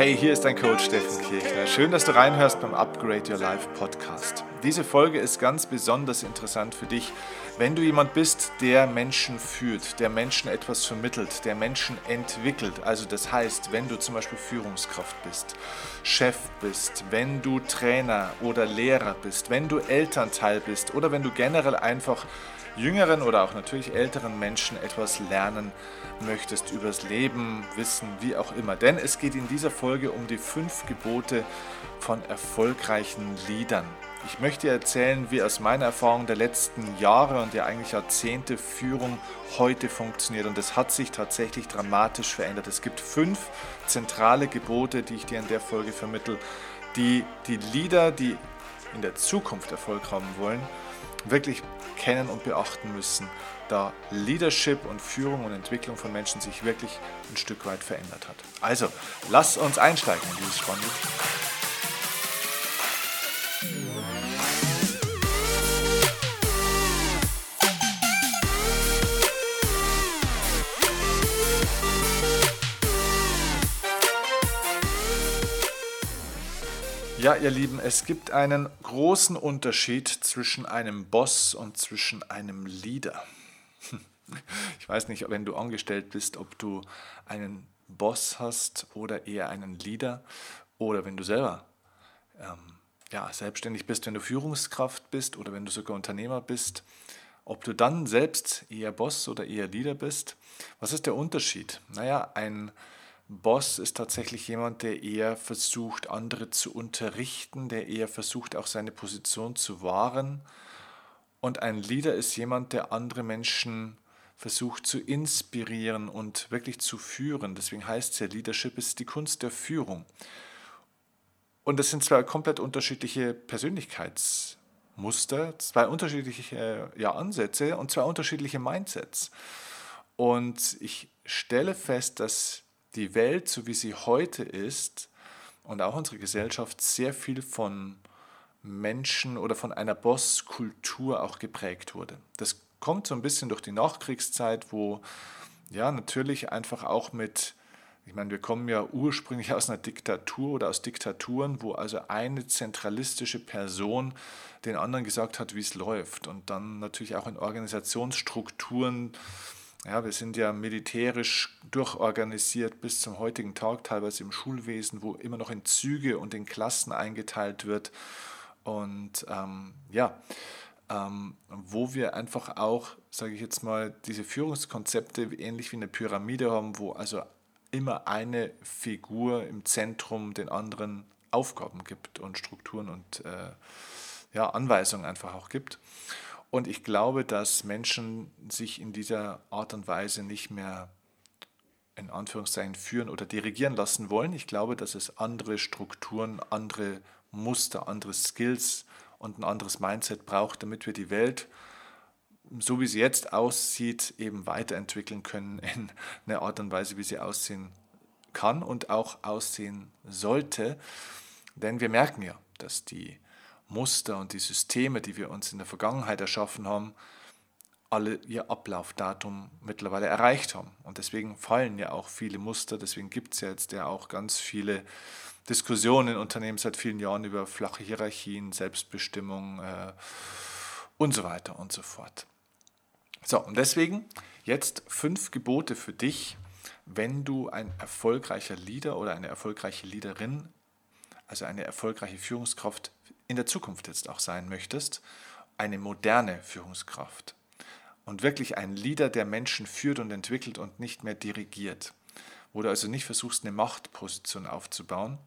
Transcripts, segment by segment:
Hey, hier ist dein Coach Steffen Kirchner. Schön, dass du reinhörst beim Upgrade Your Life Podcast. Diese Folge ist ganz besonders interessant für dich, wenn du jemand bist, der Menschen führt, der Menschen etwas vermittelt, der Menschen entwickelt. Also das heißt, wenn du zum Beispiel Führungskraft bist, Chef bist, wenn du Trainer oder Lehrer bist, wenn du Elternteil bist oder wenn du generell einfach jüngeren oder auch natürlich älteren Menschen etwas lernen möchtest übers Leben, Wissen, wie auch immer. Denn es geht in dieser Folge um die fünf Gebote von erfolgreichen Liedern. Ich möchte dir erzählen, wie aus meiner Erfahrung der letzten Jahre und ja eigentlich Jahrzehnte Führung heute funktioniert. Und es hat sich tatsächlich dramatisch verändert. Es gibt fünf zentrale Gebote, die ich dir in der Folge vermittel, die die Leader, die in der Zukunft Erfolg haben wollen, wirklich kennen und beachten müssen, da Leadership und Führung und Entwicklung von Menschen sich wirklich ein Stück weit verändert hat. Also, lass uns einsteigen in dieses spannende Thema. Ja, ihr Lieben, es gibt einen großen Unterschied zwischen einem Boss und zwischen einem Leader. Ich weiß nicht, wenn du angestellt bist, ob du einen Boss hast oder eher einen Leader oder wenn du selber ähm, ja, selbstständig bist, wenn du Führungskraft bist oder wenn du sogar Unternehmer bist, ob du dann selbst eher Boss oder eher Leader bist. Was ist der Unterschied? Naja, ein Boss ist tatsächlich jemand, der eher versucht, andere zu unterrichten, der eher versucht, auch seine Position zu wahren. Und ein Leader ist jemand, der andere Menschen versucht zu inspirieren und wirklich zu führen. Deswegen heißt es ja, Leadership ist die Kunst der Führung. Und das sind zwei komplett unterschiedliche Persönlichkeitsmuster, zwei unterschiedliche ja, Ansätze und zwei unterschiedliche Mindsets. Und ich stelle fest, dass die Welt, so wie sie heute ist, und auch unsere Gesellschaft sehr viel von Menschen oder von einer Bosskultur auch geprägt wurde. Das kommt so ein bisschen durch die Nachkriegszeit, wo ja natürlich einfach auch mit, ich meine, wir kommen ja ursprünglich aus einer Diktatur oder aus Diktaturen, wo also eine zentralistische Person den anderen gesagt hat, wie es läuft. Und dann natürlich auch in Organisationsstrukturen ja, wir sind ja militärisch durchorganisiert bis zum heutigen Tag, teilweise im Schulwesen, wo immer noch in Züge und in Klassen eingeteilt wird. Und ähm, ja, ähm, wo wir einfach auch, sage ich jetzt mal, diese Führungskonzepte ähnlich wie eine Pyramide haben, wo also immer eine Figur im Zentrum den anderen Aufgaben gibt und Strukturen und äh, ja, Anweisungen einfach auch gibt. Und ich glaube, dass Menschen sich in dieser Art und Weise nicht mehr in Anführungszeichen führen oder dirigieren lassen wollen. Ich glaube, dass es andere Strukturen, andere Muster, andere Skills und ein anderes Mindset braucht, damit wir die Welt, so wie sie jetzt aussieht, eben weiterentwickeln können in eine Art und Weise, wie sie aussehen kann und auch aussehen sollte. Denn wir merken ja, dass die Muster und die Systeme, die wir uns in der Vergangenheit erschaffen haben, alle ihr Ablaufdatum mittlerweile erreicht haben. Und deswegen fallen ja auch viele Muster, deswegen gibt es ja jetzt ja auch ganz viele Diskussionen in Unternehmen seit vielen Jahren über flache Hierarchien, Selbstbestimmung äh, und so weiter und so fort. So, und deswegen jetzt fünf Gebote für dich, wenn du ein erfolgreicher Leader oder eine erfolgreiche Leaderin, also eine erfolgreiche Führungskraft in der Zukunft jetzt auch sein möchtest, eine moderne Führungskraft. Und wirklich ein Leader, der Menschen führt und entwickelt und nicht mehr dirigiert, wo du also nicht versuchst, eine Machtposition aufzubauen,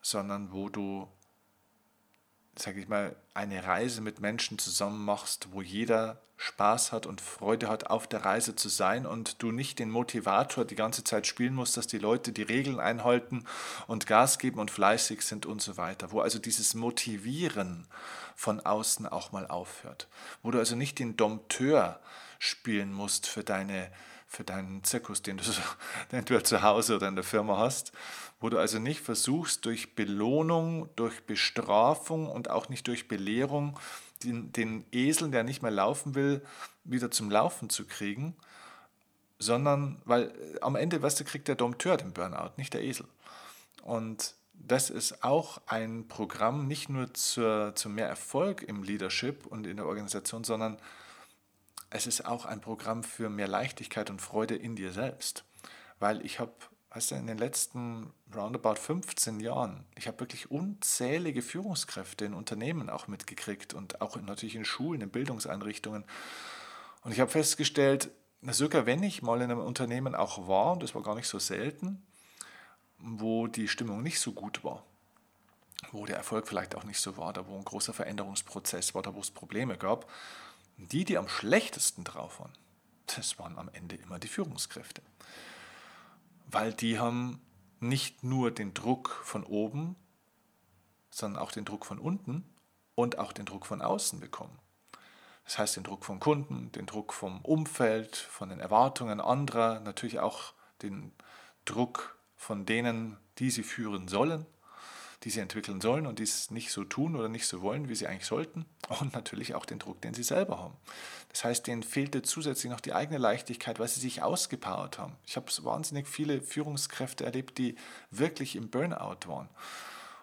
sondern wo du sage ich mal, eine Reise mit Menschen zusammen machst, wo jeder Spaß hat und Freude hat, auf der Reise zu sein und du nicht den Motivator die ganze Zeit spielen musst, dass die Leute die Regeln einhalten und Gas geben und fleißig sind und so weiter. Wo also dieses Motivieren von außen auch mal aufhört. Wo du also nicht den Dompteur spielen musst für, deine, für deinen Zirkus, den du, den du zu Hause oder in der Firma hast, wo du also nicht versuchst, durch Belohnung, durch Bestrafung und auch nicht durch Belehrung den, den Esel, der nicht mehr laufen will, wieder zum Laufen zu kriegen, sondern, weil äh, am Ende, weißt du, kriegt der Dompteur den Burnout, nicht der Esel. Und das ist auch ein Programm nicht nur zur, zu mehr Erfolg im Leadership und in der Organisation, sondern es ist auch ein Programm für mehr Leichtigkeit und Freude in dir selbst. Weil ich habe, weißt du, in den letzten roundabout 15 Jahren, ich habe wirklich unzählige Führungskräfte in Unternehmen auch mitgekriegt und auch natürlich in Schulen, in Bildungseinrichtungen. Und ich habe festgestellt, sogar wenn ich mal in einem Unternehmen auch war, und das war gar nicht so selten, wo die Stimmung nicht so gut war, wo der Erfolg vielleicht auch nicht so war, da wo ein großer Veränderungsprozess war, da wo es Probleme gab, die, die am schlechtesten drauf waren, das waren am Ende immer die Führungskräfte. Weil die haben nicht nur den Druck von oben, sondern auch den Druck von unten und auch den Druck von außen bekommen. Das heißt den Druck vom Kunden, den Druck vom Umfeld, von den Erwartungen anderer, natürlich auch den Druck von denen, die sie führen sollen, die sie entwickeln sollen und die es nicht so tun oder nicht so wollen, wie sie eigentlich sollten. Und natürlich auch den Druck, den sie selber haben. Das heißt, denen fehlte zusätzlich noch die eigene Leichtigkeit, weil sie sich ausgepowert haben. Ich habe wahnsinnig viele Führungskräfte erlebt, die wirklich im Burnout waren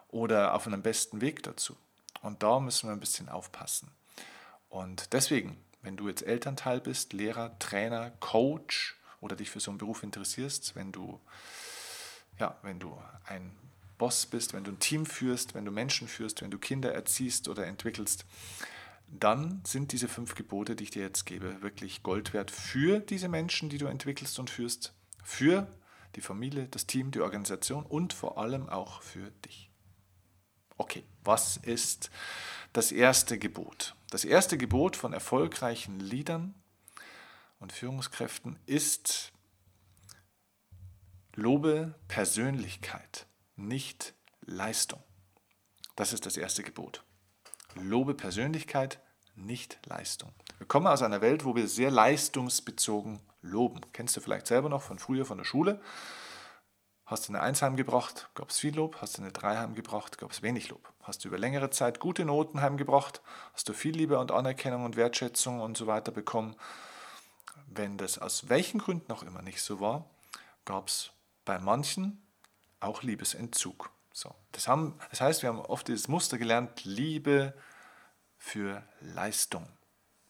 oder auf einem besten Weg dazu. Und da müssen wir ein bisschen aufpassen. Und deswegen, wenn du jetzt Elternteil bist, Lehrer, Trainer, Coach oder dich für so einen Beruf interessierst, wenn du, ja, wenn du ein Boss bist, wenn du ein Team führst, wenn du Menschen führst, wenn du Kinder erziehst oder entwickelst, dann sind diese fünf Gebote, die ich dir jetzt gebe, wirklich Gold wert für diese Menschen, die du entwickelst und führst, für die Familie, das Team, die Organisation und vor allem auch für dich. Okay, was ist das erste Gebot? Das erste Gebot von erfolgreichen Leadern und Führungskräften ist, lobe Persönlichkeit, nicht Leistung. Das ist das erste Gebot. Lobe Persönlichkeit, nicht Leistung. Wir kommen aus einer Welt, wo wir sehr leistungsbezogen loben. Kennst du vielleicht selber noch von früher von der Schule? Hast du eine Eins heimgebracht, gab es viel Lob. Hast du eine Drei heimgebracht, gab es wenig Lob. Hast du über längere Zeit gute Noten heimgebracht, hast du viel Liebe und Anerkennung und Wertschätzung und so weiter bekommen. Wenn das aus welchen Gründen auch immer nicht so war, gab es bei manchen auch Liebesentzug. So, das, haben, das heißt, wir haben oft dieses Muster gelernt, Liebe für Leistung.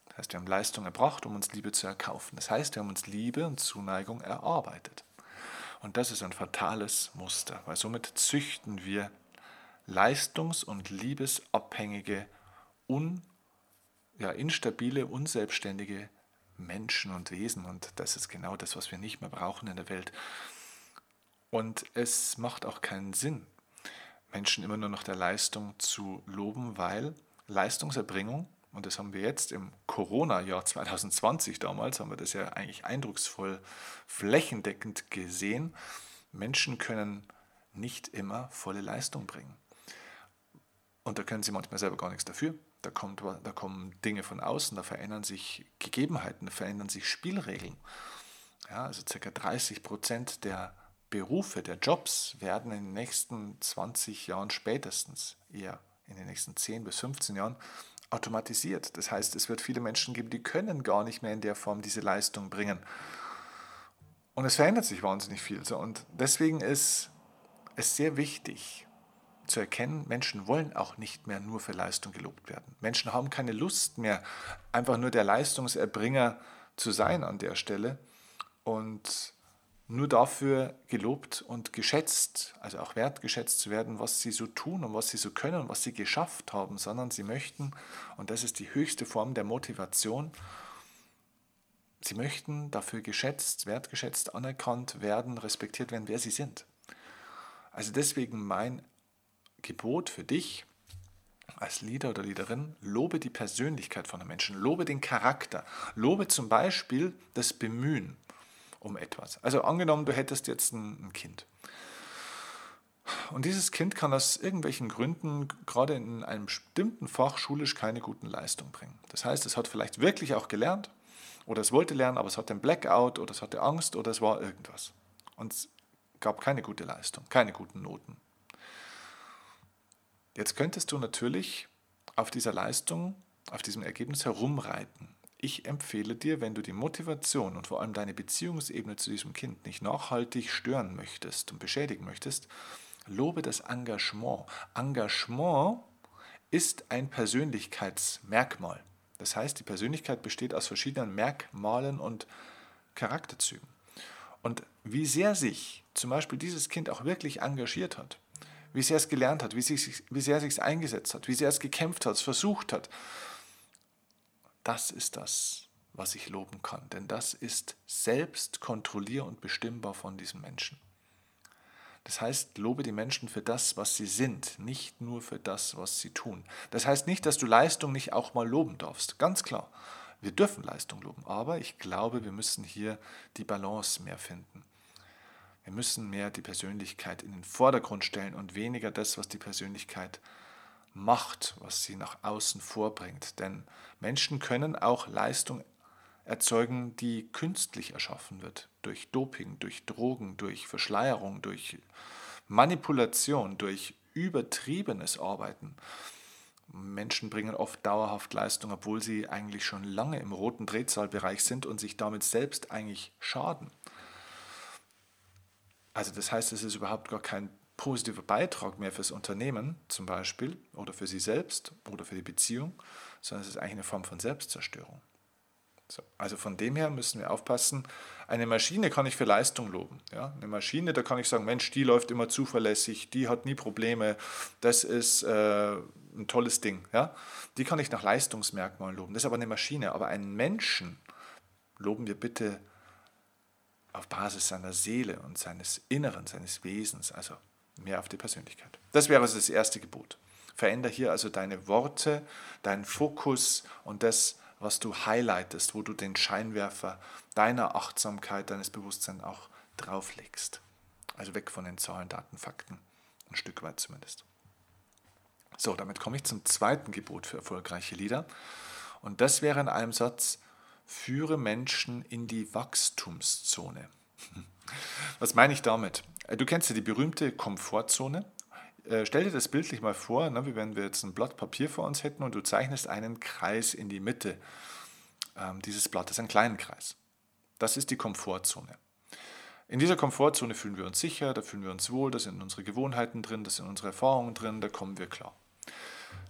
Das heißt, wir haben Leistung erbracht, um uns Liebe zu erkaufen. Das heißt, wir haben uns Liebe und Zuneigung erarbeitet. Und das ist ein fatales Muster, weil somit züchten wir leistungs- und liebesabhängige, un, ja, instabile, unselbstständige Menschen und Wesen. Und das ist genau das, was wir nicht mehr brauchen in der Welt. Und es macht auch keinen Sinn, Menschen immer nur nach der Leistung zu loben, weil Leistungserbringung und das haben wir jetzt im Corona-Jahr 2020 damals, haben wir das ja eigentlich eindrucksvoll flächendeckend gesehen. Menschen können nicht immer volle Leistung bringen. Und da können sie manchmal selber gar nichts dafür. Da, kommt, da kommen Dinge von außen, da verändern sich Gegebenheiten, da verändern sich Spielregeln. Ja, also ca. 30 Prozent der Berufe, der Jobs werden in den nächsten 20 Jahren spätestens, eher in den nächsten 10 bis 15 Jahren, automatisiert. Das heißt, es wird viele Menschen geben, die können gar nicht mehr in der Form diese Leistung bringen. Und es verändert sich wahnsinnig viel. Und deswegen ist es sehr wichtig zu erkennen, Menschen wollen auch nicht mehr nur für Leistung gelobt werden. Menschen haben keine Lust mehr, einfach nur der Leistungserbringer zu sein an der Stelle. Und nur dafür gelobt und geschätzt, also auch wertgeschätzt zu werden, was sie so tun und was sie so können und was sie geschafft haben, sondern sie möchten, und das ist die höchste Form der Motivation, sie möchten dafür geschätzt, wertgeschätzt, anerkannt werden, respektiert werden, wer sie sind. Also deswegen mein Gebot für dich als Leader oder Leaderin, lobe die Persönlichkeit von einem Menschen, lobe den Charakter, lobe zum Beispiel das Bemühen um etwas. Also angenommen, du hättest jetzt ein, ein Kind. Und dieses Kind kann aus irgendwelchen Gründen gerade in einem bestimmten Fach schulisch keine guten Leistungen bringen. Das heißt, es hat vielleicht wirklich auch gelernt oder es wollte lernen, aber es hatte einen Blackout oder es hatte Angst oder es war irgendwas. Und es gab keine gute Leistung, keine guten Noten. Jetzt könntest du natürlich auf dieser Leistung, auf diesem Ergebnis herumreiten ich empfehle dir, wenn du die Motivation und vor allem deine Beziehungsebene zu diesem Kind nicht nachhaltig stören möchtest und beschädigen möchtest, Lobe das Engagement. Engagement ist ein Persönlichkeitsmerkmal. Das heißt, die Persönlichkeit besteht aus verschiedenen Merkmalen und Charakterzügen. Und wie sehr sich zum Beispiel dieses Kind auch wirklich engagiert hat, wie sehr es gelernt hat, wie, sich, wie sehr er sich eingesetzt hat, wie sehr es gekämpft hat, es versucht hat, das ist das, was ich loben kann. Denn das ist selbst kontrollier- und bestimmbar von diesem Menschen. Das heißt, lobe die Menschen für das, was sie sind, nicht nur für das, was sie tun. Das heißt nicht, dass du Leistung nicht auch mal loben darfst. Ganz klar. Wir dürfen Leistung loben, aber ich glaube, wir müssen hier die Balance mehr finden. Wir müssen mehr die Persönlichkeit in den Vordergrund stellen und weniger das, was die Persönlichkeit macht, was sie nach außen vorbringt. Denn Menschen können auch Leistung erzeugen, die künstlich erschaffen wird. Durch Doping, durch Drogen, durch Verschleierung, durch Manipulation, durch übertriebenes Arbeiten. Menschen bringen oft dauerhaft Leistung, obwohl sie eigentlich schon lange im roten Drehzahlbereich sind und sich damit selbst eigentlich schaden. Also das heißt, es ist überhaupt gar kein positiver Beitrag mehr fürs Unternehmen zum Beispiel oder für sie selbst oder für die Beziehung, sondern es ist eigentlich eine Form von Selbstzerstörung. So, also von dem her müssen wir aufpassen. Eine Maschine kann ich für Leistung loben. Ja? Eine Maschine, da kann ich sagen, Mensch, die läuft immer zuverlässig, die hat nie Probleme, das ist äh, ein tolles Ding. Ja? Die kann ich nach Leistungsmerkmalen loben. Das ist aber eine Maschine. Aber einen Menschen loben wir bitte auf Basis seiner Seele und seines Inneren, seines Wesens, also mehr auf die Persönlichkeit. Das wäre also das erste Gebot. Veränder hier also deine Worte, deinen Fokus und das, was du highlightest, wo du den Scheinwerfer deiner Achtsamkeit, deines Bewusstseins auch drauflegst. Also weg von den Zahlen, Daten, Fakten, ein Stück weit zumindest. So, damit komme ich zum zweiten Gebot für erfolgreiche Lieder. Und das wäre in einem Satz, führe Menschen in die Wachstumszone. Was meine ich damit? Äh, du kennst ja die berühmte Komfortzone. Äh, stell dir das bildlich mal vor, ne, wie wenn wir jetzt ein Blatt Papier vor uns hätten und du zeichnest einen Kreis in die Mitte ähm, dieses Blattes, einen kleinen Kreis. Das ist die Komfortzone. In dieser Komfortzone fühlen wir uns sicher, da fühlen wir uns wohl, da sind unsere Gewohnheiten drin, da sind unsere Erfahrungen drin, da kommen wir klar.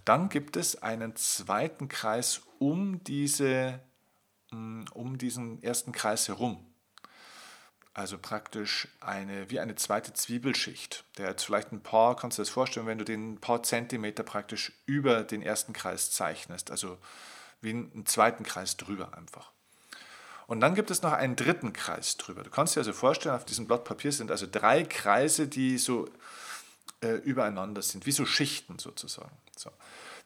Dann gibt es einen zweiten Kreis um, diese, mm, um diesen ersten Kreis herum. Also praktisch eine, wie eine zweite Zwiebelschicht. Der jetzt vielleicht ein paar, kannst du dir das vorstellen, wenn du den ein paar Zentimeter praktisch über den ersten Kreis zeichnest. Also wie einen zweiten Kreis drüber einfach. Und dann gibt es noch einen dritten Kreis drüber. Du kannst dir also vorstellen, auf diesem Blatt Papier sind also drei Kreise, die so äh, übereinander sind, wie so Schichten sozusagen.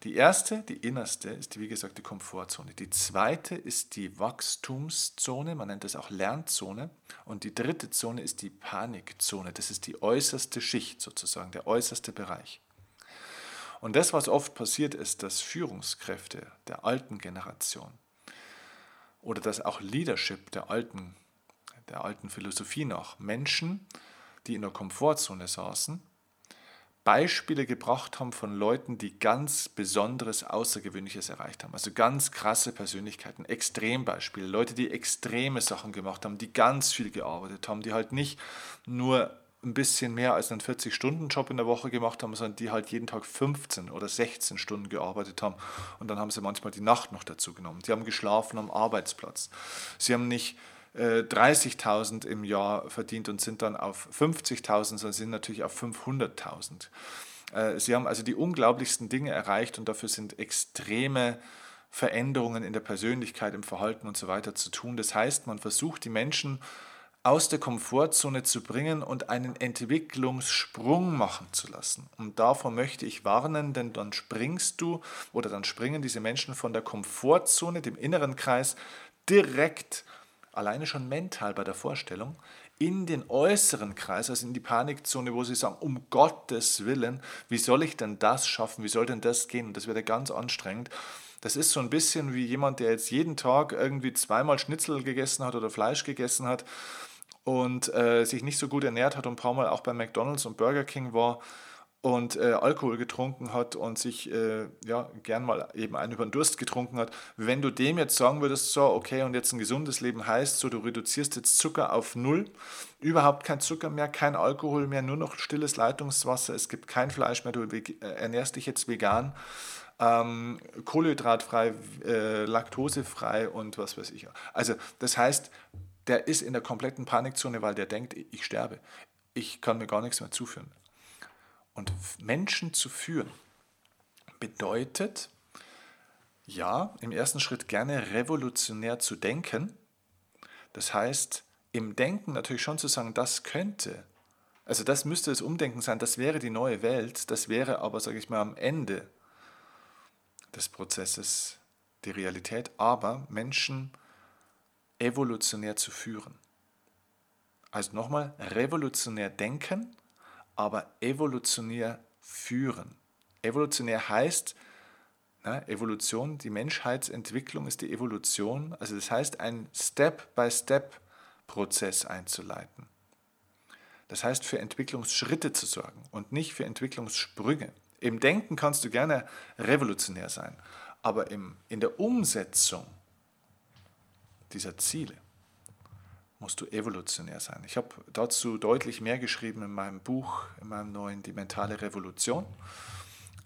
Die erste, die innerste, ist wie gesagt die Komfortzone. Die zweite ist die Wachstumszone, man nennt das auch Lernzone. Und die dritte Zone ist die Panikzone. Das ist die äußerste Schicht sozusagen, der äußerste Bereich. Und das, was oft passiert, ist, dass Führungskräfte der alten Generation oder dass auch Leadership der alten, der alten Philosophie nach Menschen, die in der Komfortzone saßen, Beispiele gebracht haben von Leuten, die ganz Besonderes, Außergewöhnliches erreicht haben. Also ganz krasse Persönlichkeiten, Extrembeispiele, Leute, die extreme Sachen gemacht haben, die ganz viel gearbeitet haben, die halt nicht nur ein bisschen mehr als einen 40-Stunden-Job in der Woche gemacht haben, sondern die halt jeden Tag 15 oder 16 Stunden gearbeitet haben. Und dann haben sie manchmal die Nacht noch dazu genommen. Die haben geschlafen am Arbeitsplatz. Sie haben nicht 30.000 äh, im Jahr verdient und sind dann auf 50.000, sondern sind natürlich auf 500.000. Äh, sie haben also die unglaublichsten Dinge erreicht und dafür sind extreme Veränderungen in der Persönlichkeit, im Verhalten und so weiter zu tun. Das heißt, man versucht die Menschen aus der Komfortzone zu bringen und einen Entwicklungssprung machen zu lassen. Und davor möchte ich warnen, denn dann springst du oder dann springen diese Menschen von der Komfortzone, dem inneren Kreis, direkt alleine schon mental bei der Vorstellung, in den äußeren Kreis, also in die Panikzone, wo sie sagen, um Gottes Willen, wie soll ich denn das schaffen, wie soll denn das gehen? Und das wird ja ganz anstrengend. Das ist so ein bisschen wie jemand, der jetzt jeden Tag irgendwie zweimal Schnitzel gegessen hat oder Fleisch gegessen hat und äh, sich nicht so gut ernährt hat und ein paar Mal auch bei McDonald's und Burger King war und äh, Alkohol getrunken hat und sich äh, ja, gern mal eben einen über den Durst getrunken hat, wenn du dem jetzt sagen würdest, so, okay, und jetzt ein gesundes Leben heißt, so, du reduzierst jetzt Zucker auf Null, überhaupt kein Zucker mehr, kein Alkohol mehr, nur noch stilles Leitungswasser, es gibt kein Fleisch mehr, du äh, ernährst dich jetzt vegan, ähm, kohlenhydratfrei, äh, laktosefrei und was weiß ich. Also das heißt, der ist in der kompletten Panikzone, weil der denkt, ich sterbe. Ich kann mir gar nichts mehr zuführen. Und Menschen zu führen bedeutet, ja, im ersten Schritt gerne revolutionär zu denken. Das heißt, im Denken natürlich schon zu sagen, das könnte, also das müsste das Umdenken sein, das wäre die neue Welt, das wäre aber, sage ich mal, am Ende des Prozesses die Realität, aber Menschen evolutionär zu führen. Also nochmal, revolutionär denken, aber evolutionär führen. Evolutionär heißt, na, Evolution, die Menschheitsentwicklung ist die Evolution, also das heißt, einen Step-by-Step-Prozess einzuleiten. Das heißt, für Entwicklungsschritte zu sorgen und nicht für Entwicklungssprünge. Im Denken kannst du gerne revolutionär sein, aber im, in der Umsetzung dieser Ziele musst du evolutionär sein. Ich habe dazu deutlich mehr geschrieben in meinem Buch, in meinem neuen Die mentale Revolution.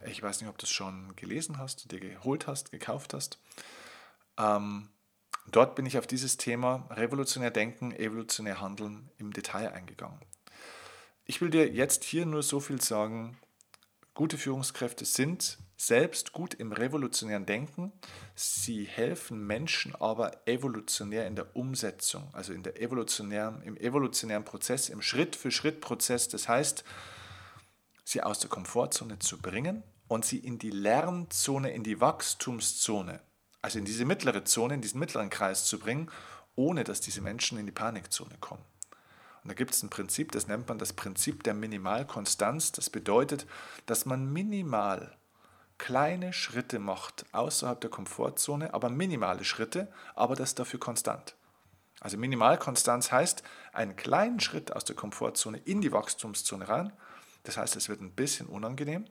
Ich weiß nicht, ob du es schon gelesen hast, dir geholt hast, gekauft hast. Ähm, dort bin ich auf dieses Thema revolutionär denken, evolutionär handeln im Detail eingegangen. Ich will dir jetzt hier nur so viel sagen, gute Führungskräfte sind selbst gut im revolutionären Denken. Sie helfen Menschen aber evolutionär in der Umsetzung, also in der evolutionären, im evolutionären Prozess, im Schritt-für-Schritt-Prozess. Das heißt, sie aus der Komfortzone zu bringen und sie in die Lernzone, in die Wachstumszone, also in diese mittlere Zone, in diesen mittleren Kreis zu bringen, ohne dass diese Menschen in die Panikzone kommen. Und da gibt es ein Prinzip, das nennt man das Prinzip der Minimalkonstanz. Das bedeutet, dass man minimal kleine Schritte macht außerhalb der Komfortzone, aber minimale Schritte, aber das dafür konstant. Also Minimalkonstanz heißt einen kleinen Schritt aus der Komfortzone in die Wachstumszone rein. Das heißt, es wird ein bisschen unangenehm,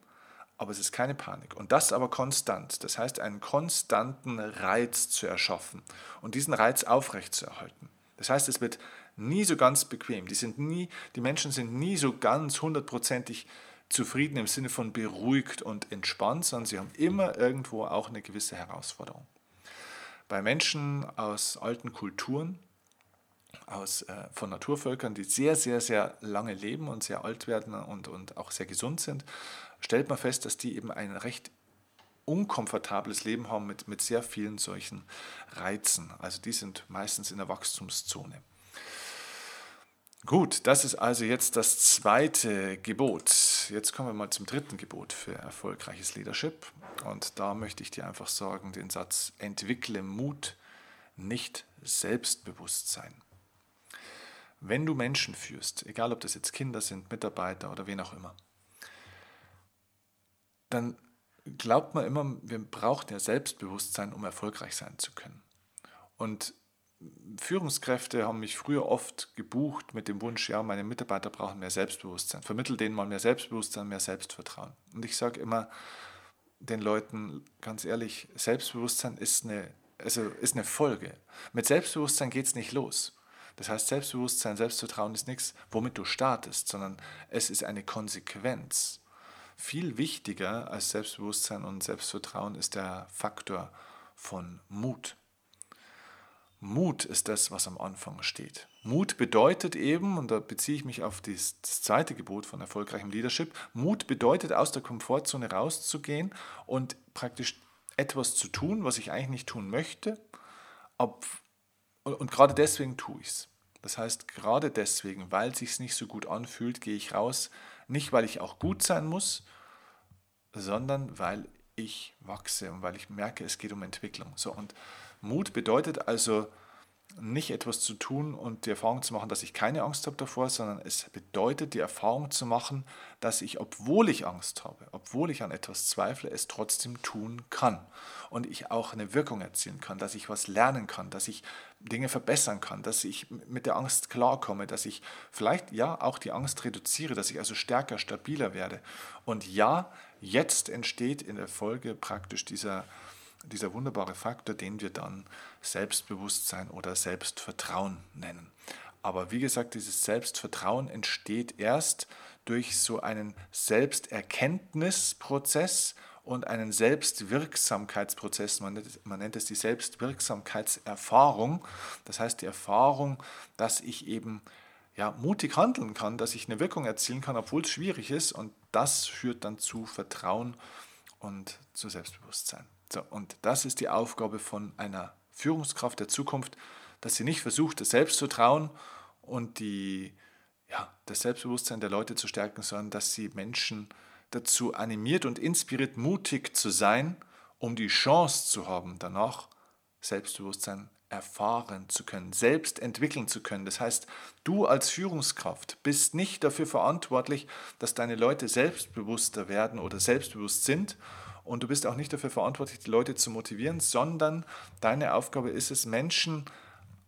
aber es ist keine Panik. Und das aber konstant. Das heißt, einen konstanten Reiz zu erschaffen und diesen Reiz aufrechtzuerhalten. Das heißt, es wird nie so ganz bequem. Die, sind nie, die Menschen sind nie so ganz hundertprozentig zufrieden im Sinne von beruhigt und entspannt, sondern sie haben immer irgendwo auch eine gewisse Herausforderung. Bei Menschen aus alten Kulturen, aus, äh, von Naturvölkern, die sehr, sehr, sehr lange leben und sehr alt werden und, und auch sehr gesund sind, stellt man fest, dass die eben ein recht unkomfortables Leben haben mit, mit sehr vielen solchen Reizen. Also die sind meistens in der Wachstumszone. Gut, das ist also jetzt das zweite Gebot. Jetzt kommen wir mal zum dritten Gebot für erfolgreiches Leadership. Und da möchte ich dir einfach sagen, den Satz, entwickle Mut, nicht Selbstbewusstsein. Wenn du Menschen führst, egal ob das jetzt Kinder sind, Mitarbeiter oder wen auch immer, dann glaubt man immer, wir brauchen ja Selbstbewusstsein, um erfolgreich sein zu können. Und Führungskräfte haben mich früher oft gebucht mit dem Wunsch, ja, meine Mitarbeiter brauchen mehr Selbstbewusstsein. Vermittel denen mal mehr Selbstbewusstsein, mehr Selbstvertrauen. Und ich sage immer den Leuten ganz ehrlich, Selbstbewusstsein ist eine, also ist eine Folge. Mit Selbstbewusstsein geht es nicht los. Das heißt, Selbstbewusstsein, Selbstvertrauen ist nichts, womit du startest, sondern es ist eine Konsequenz. Viel wichtiger als Selbstbewusstsein und Selbstvertrauen ist der Faktor von Mut. Mut ist das, was am Anfang steht. Mut bedeutet eben, und da beziehe ich mich auf das, zweite Gebot von erfolgreichem Leadership, Mut bedeutet, aus der Komfortzone rauszugehen und praktisch etwas zu tun, was ich eigentlich nicht tun möchte. Ob, und, und gerade deswegen tue ich es. Das heißt, gerade deswegen, weil es sich nicht so gut anfühlt, gehe ich raus, nicht weil ich auch gut sein muss, sondern weil ich wachse und weil ich merke, es geht um Entwicklung. So, und Mut bedeutet also nicht etwas zu tun und die Erfahrung zu machen, dass ich keine Angst habe davor, sondern es bedeutet die Erfahrung zu machen, dass ich, obwohl ich Angst habe, obwohl ich an etwas zweifle, es trotzdem tun kann und ich auch eine Wirkung erzielen kann, dass ich was lernen kann, dass ich Dinge verbessern kann, dass ich mit der Angst klarkomme, dass ich vielleicht ja auch die Angst reduziere, dass ich also stärker, stabiler werde. Und ja, jetzt entsteht in der Folge praktisch dieser dieser wunderbare Faktor, den wir dann Selbstbewusstsein oder Selbstvertrauen nennen. Aber wie gesagt, dieses Selbstvertrauen entsteht erst durch so einen Selbsterkenntnisprozess und einen Selbstwirksamkeitsprozess. Man nennt, man nennt es die Selbstwirksamkeitserfahrung. Das heißt die Erfahrung, dass ich eben ja, mutig handeln kann, dass ich eine Wirkung erzielen kann, obwohl es schwierig ist. Und das führt dann zu Vertrauen und zu Selbstbewusstsein. So, und das ist die Aufgabe von einer Führungskraft der Zukunft, dass sie nicht versucht, das Selbstvertrauen und die, ja, das Selbstbewusstsein der Leute zu stärken, sondern dass sie Menschen dazu animiert und inspiriert, mutig zu sein, um die Chance zu haben, danach Selbstbewusstsein erfahren zu können, selbst entwickeln zu können. Das heißt, du als Führungskraft bist nicht dafür verantwortlich, dass deine Leute selbstbewusster werden oder selbstbewusst sind und du bist auch nicht dafür verantwortlich, die Leute zu motivieren, sondern deine Aufgabe ist es, Menschen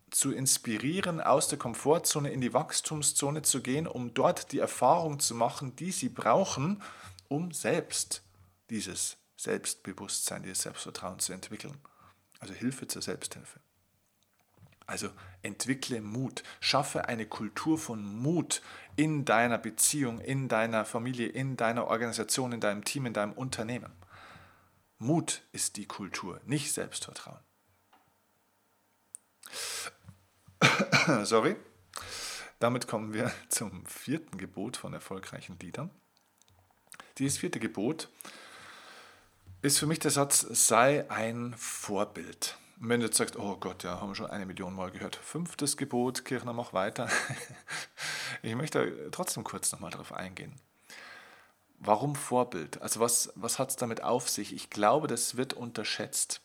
zu inspirieren, aus der Komfortzone in die Wachstumszone zu gehen, um dort die Erfahrung zu machen, die sie brauchen, um selbst dieses Selbstbewusstsein, dieses Selbstvertrauen zu entwickeln. Also Hilfe zur Selbsthilfe. Also entwickle Mut, schaffe eine Kultur von Mut in deiner Beziehung, in deiner Familie, in deiner Organisation, in deinem Team, in deinem Unternehmen. Mut ist die Kultur, nicht Selbstvertrauen. Sorry. Damit kommen wir zum vierten Gebot von erfolgreichen Liedern. Dieses vierte Gebot ist für mich der Satz, sei ein Vorbild. Und wenn du jetzt sagst, oh Gott, ja, haben wir schon eine Million Mal gehört. Fünftes Gebot, Kirchner, mach weiter. Ich möchte trotzdem kurz nochmal darauf eingehen. Warum Vorbild? Also was, was hat es damit auf sich? Ich glaube, das wird unterschätzt.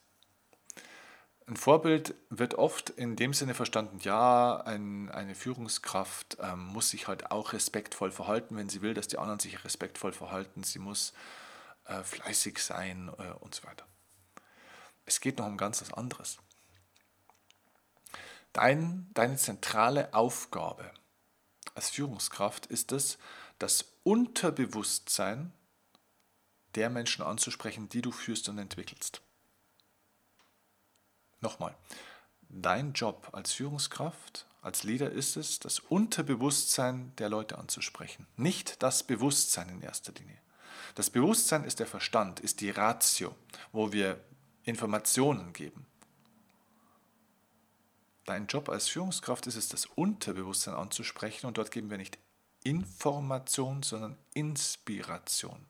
Ein Vorbild wird oft in dem Sinne verstanden, ja, ein, eine Führungskraft ähm, muss sich halt auch respektvoll verhalten, wenn sie will, dass die anderen sich respektvoll verhalten. Sie muss äh, fleißig sein äh, und so weiter. Es geht noch um ganz was anderes. Dein, deine zentrale Aufgabe als Führungskraft ist es, das Unterbewusstsein der Menschen anzusprechen, die du führst und entwickelst. Nochmal, dein Job als Führungskraft, als Leader ist es, das Unterbewusstsein der Leute anzusprechen, nicht das Bewusstsein in erster Linie. Das Bewusstsein ist der Verstand, ist die Ratio, wo wir Informationen geben. Dein Job als Führungskraft ist es, das Unterbewusstsein anzusprechen und dort geben wir nicht Information, sondern Inspiration.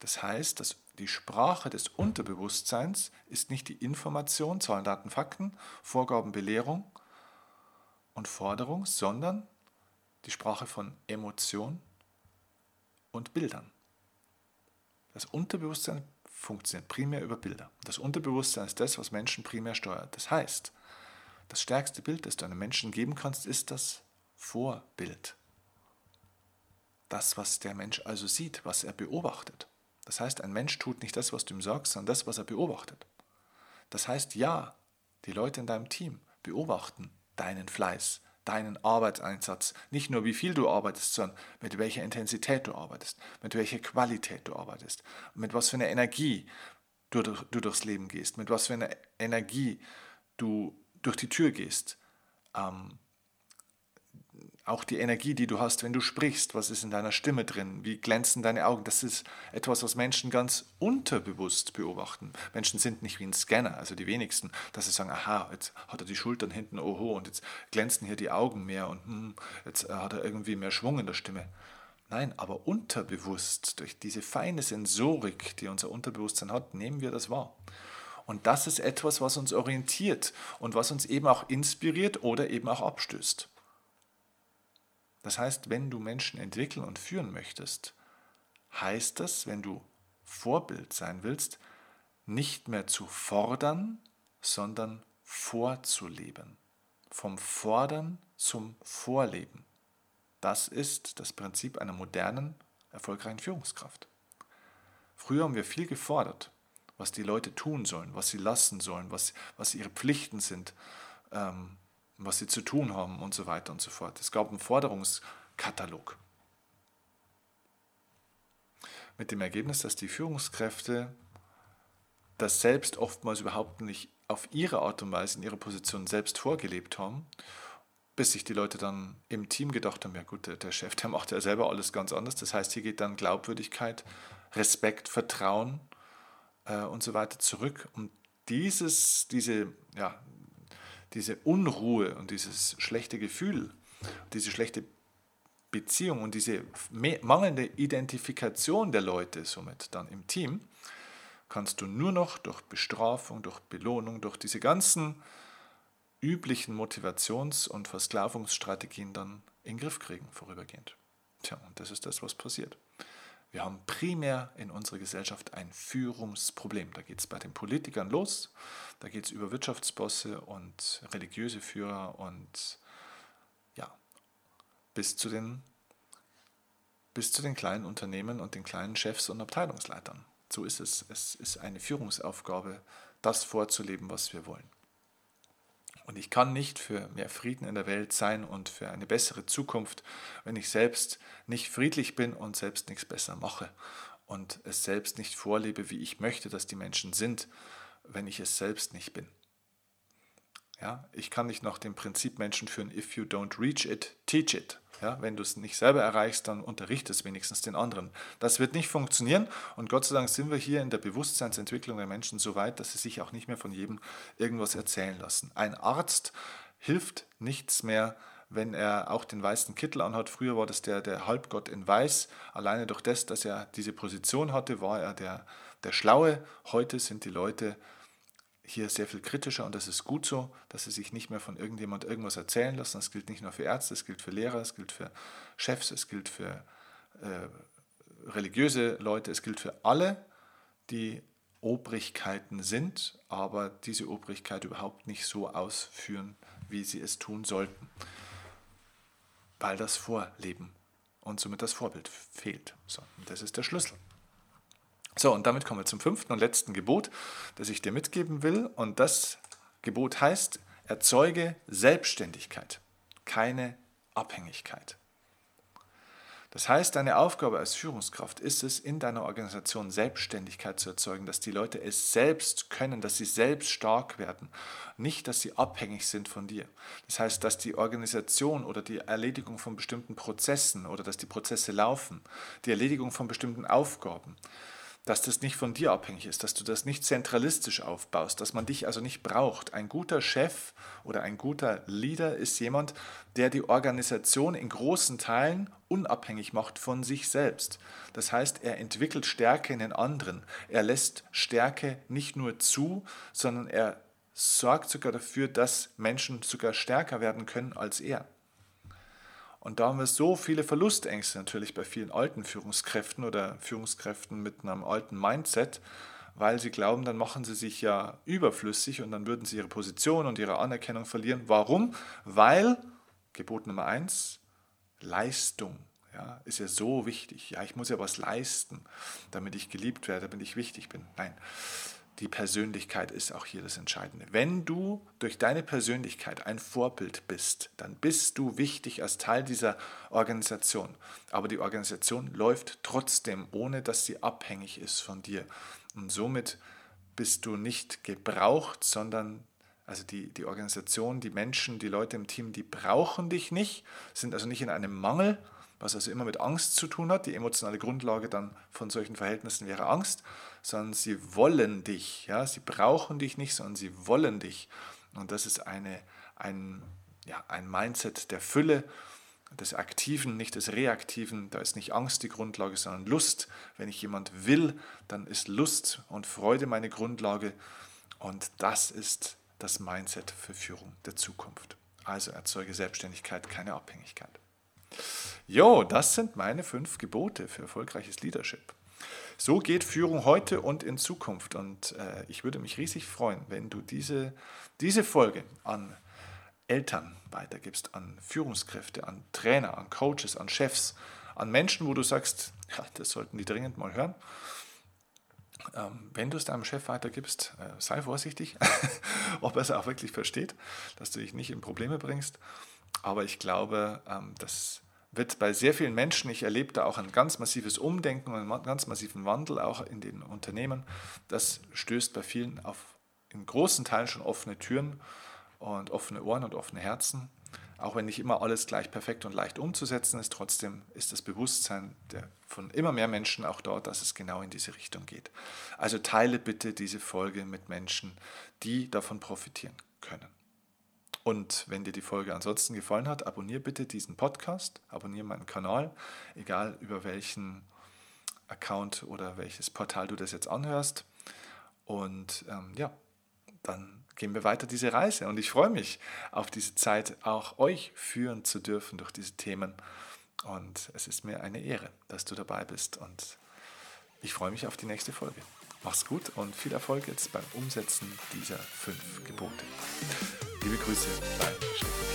Das heißt, dass die Sprache des Unterbewusstseins ist nicht die Information, Zahlen, Daten, Fakten, Vorgaben, Belehrung und Forderung, sondern die Sprache von Emotion und Bildern. Das Unterbewusstsein funktioniert primär über Bilder. Das Unterbewusstsein ist das, was Menschen primär steuert. Das heißt, das stärkste Bild, das du einem Menschen geben kannst, ist das Vorbild das, was der Mensch also sieht, was er beobachtet. Das heißt, ein Mensch tut nicht das, was du ihm sagst, sondern das, was er beobachtet. Das heißt, ja, die Leute in deinem Team beobachten deinen Fleiß, deinen Arbeitseinsatz, nicht nur wie viel du arbeitest, sondern mit welcher Intensität du arbeitest, mit welcher Qualität du arbeitest, mit was für einer Energie du, du durchs Leben gehst, mit was für einer Energie du durch die Tür gehst, ähm, auch die Energie, die du hast, wenn du sprichst, was ist in deiner Stimme drin, wie glänzen deine Augen, das ist etwas, was Menschen ganz unterbewusst beobachten. Menschen sind nicht wie ein Scanner, also die wenigsten, dass sie sagen, aha, jetzt hat er die Schultern hinten, oho, und jetzt glänzen hier die Augen mehr und hm, jetzt äh, hat er irgendwie mehr Schwung in der Stimme. Nein, aber unterbewusst, durch diese feine Sensorik, die unser Unterbewusstsein hat, nehmen wir das wahr. Und das ist etwas, was uns orientiert und was uns eben auch inspiriert oder eben auch abstößt. Das heißt, wenn du Menschen entwickeln und führen möchtest, heißt das, wenn du Vorbild sein willst, nicht mehr zu fordern, sondern vorzuleben. vom Fordern zum Vorleben. Das ist das Prinzip einer modernen, erfolgreichen Führungskraft. Früher haben wir viel gefordert, was die Leute tun sollen, was sie lassen sollen, was, was ihre Pflichten sind, ähm, was sie zu tun haben und so weiter und so fort. Es gab einen Forderungskatalog. Mit dem Ergebnis, dass die Führungskräfte das selbst oftmals überhaupt nicht auf ihre Art und Weise in ihrer Position selbst vorgelebt haben, bis sich die Leute dann im Team gedacht haben, ja gut, der, der Chef, der macht ja selber alles ganz anders. Das heißt, hier geht dann Glaubwürdigkeit, Respekt, Vertrauen äh, und so weiter zurück. Und dieses, diese, ja, diese Unruhe und dieses schlechte Gefühl, diese schlechte Beziehung und diese mangelnde Identifikation der Leute somit dann im Team, kannst du nur noch durch Bestrafung, durch Belohnung, durch diese ganzen üblichen Motivations- und Versklavungsstrategien dann in den Griff kriegen, vorübergehend. Tja, und das ist das, was passiert. Wir haben primär in unserer Gesellschaft ein Führungsproblem. Da geht es bei den Politikern los, da geht es über Wirtschaftsbosse und religiöse Führer und ja, bis zu den bis zu den kleinen Unternehmen und den kleinen Chefs und Abteilungsleitern. So ist es. Es ist eine Führungsaufgabe, das vorzuleben, was wir wollen. Und ich kann nicht für mehr Frieden in der Welt sein und für eine bessere Zukunft, wenn ich selbst nicht friedlich bin und selbst nichts besser mache und es selbst nicht vorlebe, wie ich möchte, dass die Menschen sind, wenn ich es selbst nicht bin. Ja, ich kann nicht nach dem Prinzip Menschen führen, if you don't reach it, teach it. Ja, wenn du es nicht selber erreichst, dann unterrichte es wenigstens den anderen. Das wird nicht funktionieren und Gott sei Dank sind wir hier in der Bewusstseinsentwicklung der Menschen so weit, dass sie sich auch nicht mehr von jedem irgendwas erzählen lassen. Ein Arzt hilft nichts mehr, wenn er auch den weißen Kittel anhat. Früher war das der, der Halbgott in Weiß. Alleine durch das, dass er diese Position hatte, war er der, der Schlaue. Heute sind die Leute hier sehr viel kritischer und das ist gut so, dass sie sich nicht mehr von irgendjemand irgendwas erzählen lassen. Das gilt nicht nur für Ärzte, es gilt für Lehrer, es gilt für Chefs, es gilt für äh, religiöse Leute, es gilt für alle, die Obrigkeiten sind, aber diese Obrigkeit überhaupt nicht so ausführen, wie sie es tun sollten, weil das Vorleben und somit das Vorbild fehlt. So, das ist der Schlüssel. So, und damit kommen wir zum fünften und letzten Gebot, das ich dir mitgeben will. Und das Gebot heißt, erzeuge Selbstständigkeit, keine Abhängigkeit. Das heißt, deine Aufgabe als Führungskraft ist es, in deiner Organisation Selbstständigkeit zu erzeugen, dass die Leute es selbst können, dass sie selbst stark werden, nicht, dass sie abhängig sind von dir. Das heißt, dass die Organisation oder die Erledigung von bestimmten Prozessen oder dass die Prozesse laufen, die Erledigung von bestimmten Aufgaben, dass das nicht von dir abhängig ist, dass du das nicht zentralistisch aufbaust, dass man dich also nicht braucht. Ein guter Chef oder ein guter Leader ist jemand, der die Organisation in großen Teilen unabhängig macht von sich selbst. Das heißt, er entwickelt Stärke in den anderen. Er lässt Stärke nicht nur zu, sondern er sorgt sogar dafür, dass Menschen sogar stärker werden können als er. Und da haben wir so viele Verlustängste natürlich bei vielen alten Führungskräften oder Führungskräften mit einem alten Mindset, weil sie glauben, dann machen sie sich ja überflüssig und dann würden sie ihre Position und ihre Anerkennung verlieren. Warum? Weil, Gebot Nummer eins, Leistung ja, ist ja so wichtig. Ja, ich muss ja was leisten, damit ich geliebt werde, damit ich wichtig bin. Nein, die Persönlichkeit ist auch hier das Entscheidende. Wenn du durch deine Persönlichkeit ein Vorbild bist, dann bist du wichtig als Teil dieser Organisation. Aber die Organisation läuft trotzdem, ohne dass sie abhängig ist von dir. Und somit bist du nicht gebraucht, sondern also die, die Organisation, die Menschen, die Leute im Team, die brauchen dich nicht, sind also nicht in einem Mangel, was also immer mit Angst zu tun hat. Die emotionale Grundlage dann von solchen Verhältnissen wäre Angst, sondern sie wollen dich. Ja? Sie brauchen dich nicht, sondern sie wollen dich. Und das ist eine, ein, ja, ein Mindset der Fülle, des Aktiven, nicht des Reaktiven. Da ist nicht Angst die Grundlage, sondern Lust. Wenn ich jemand will, dann ist Lust und Freude meine Grundlage. Und das ist das Mindset für Führung der Zukunft. Also erzeuge Selbstständigkeit, keine Abhängigkeit. Jo, das sind meine fünf Gebote für erfolgreiches Leadership. So geht Führung heute und in Zukunft. Und äh, ich würde mich riesig freuen, wenn du diese, diese Folge an Eltern weitergibst, an Führungskräfte, an Trainer, an Coaches, an Chefs, an Menschen, wo du sagst, ja, das sollten die dringend mal hören. Ähm, wenn du es deinem Chef weitergibst, äh, sei vorsichtig, ob er es auch wirklich versteht, dass du dich nicht in Probleme bringst. Aber ich glaube, ähm, das wird bei sehr vielen Menschen, ich erlebe da auch ein ganz massives Umdenken und einen ganz massiven Wandel auch in den Unternehmen. Das stößt bei vielen auf in großen Teilen schon offene Türen und offene Ohren und offene Herzen. Auch wenn nicht immer alles gleich perfekt und leicht umzusetzen ist, trotzdem ist das Bewusstsein der, von immer mehr Menschen auch dort, dass es genau in diese Richtung geht. Also teile bitte diese Folge mit Menschen, die davon profitieren können. Und wenn dir die Folge ansonsten gefallen hat, abonniere bitte diesen Podcast, abonniere meinen Kanal, egal über welchen Account oder welches Portal du das jetzt anhörst. Und ähm, ja, dann gehen wir weiter diese Reise. Und ich freue mich auf diese Zeit, auch euch führen zu dürfen durch diese Themen. Und es ist mir eine Ehre, dass du dabei bist. Und ich freue mich auf die nächste Folge. Mach's gut und viel Erfolg jetzt beim Umsetzen dieser fünf Gebote. Liebe Grüße, dein Stefan.